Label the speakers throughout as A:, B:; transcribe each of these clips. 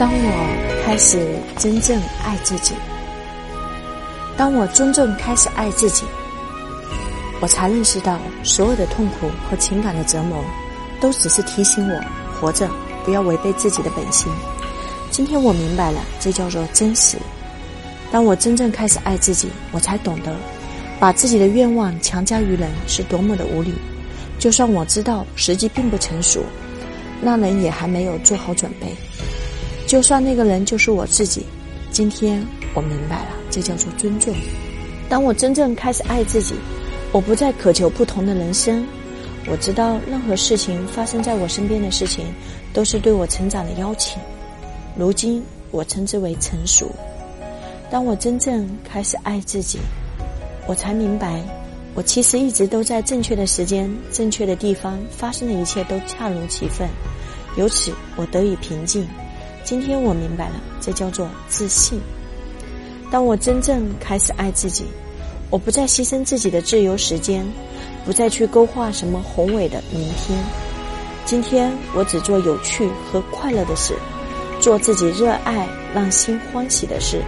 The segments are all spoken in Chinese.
A: 当我开始真正爱自己，当我真正开始爱自己，我才认识到所有的痛苦和情感的折磨，都只是提醒我活着不要违背自己的本心。今天我明白了，这叫做真实。当我真正开始爱自己，我才懂得，把自己的愿望强加于人是多么的无理。就算我知道时机并不成熟，那人也还没有做好准备。就算那个人就是我自己，今天我明白了，这叫做尊重。当我真正开始爱自己，我不再渴求不同的人生。我知道任何事情发生在我身边的事情，都是对我成长的邀请。如今我称之为成熟。当我真正开始爱自己，我才明白。我其实一直都在正确的时间、正确的地方，发生的一切都恰如其分，由此我得以平静。今天我明白了，这叫做自信。当我真正开始爱自己，我不再牺牲自己的自由时间，不再去勾画什么宏伟的明天。今天我只做有趣和快乐的事，做自己热爱、让心欢喜的事，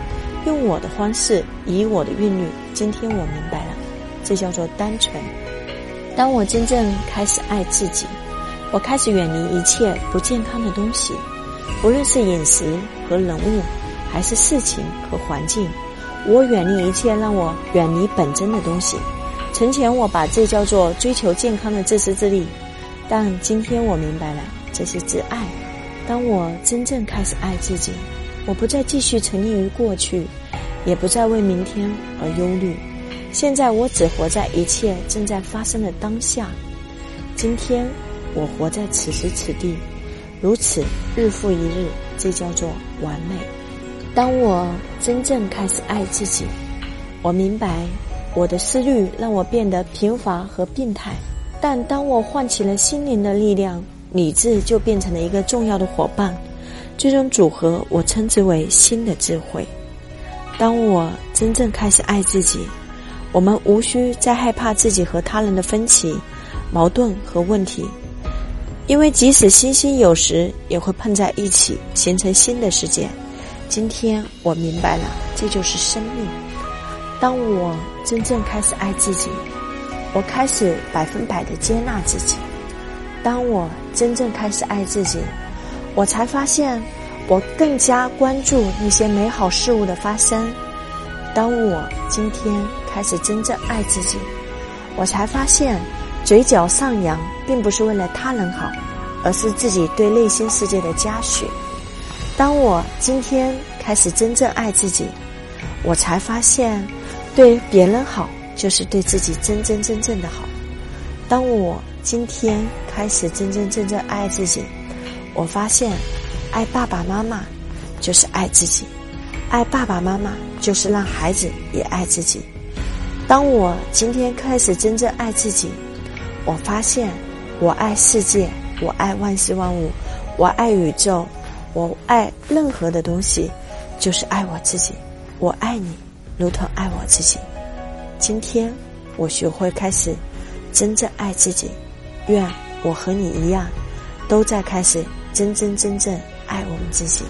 A: 用我的方式，以我的韵律。今天我明白了。这叫做单纯。当我真正开始爱自己，我开始远离一切不健康的东西，不论是饮食和人物，还是事情和环境，我远离一切让我远离本真的东西。从前我把这叫做追求健康的自私自利，但今天我明白了，这是自爱。当我真正开始爱自己，我不再继续沉溺于过去，也不再为明天而忧虑。现在我只活在一切正在发生的当下。今天我活在此时此地，如此日复一日，这叫做完美。当我真正开始爱自己，我明白我的思虑让我变得贫乏和病态，但当我唤起了心灵的力量，理智就变成了一个重要的伙伴。这种组合我称之为新的智慧。当我真正开始爱自己。我们无需再害怕自己和他人的分歧、矛盾和问题，因为即使星星有时也会碰在一起，形成新的世界。今天我明白了，这就是生命。当我真正开始爱自己，我开始百分百的接纳自己。当我真正开始爱自己，我才发现我更加关注那些美好事物的发生。当我今天开始真正爱自己，我才发现，嘴角上扬并不是为了他人好，而是自己对内心世界的嘉许。当我今天开始真正爱自己，我才发现，对别人好就是对自己真真正正的好。当我今天开始真真正正爱自己，我发现，爱爸爸妈妈就是爱自己。爱爸爸妈妈，就是让孩子也爱自己。当我今天开始真正爱自己，我发现，我爱世界，我爱万事万物，我爱宇宙，我爱任何的东西，就是爱我自己。我爱你，如同爱我自己。今天，我学会开始真正爱自己。愿我和你一样，都在开始真真正正爱我们自己。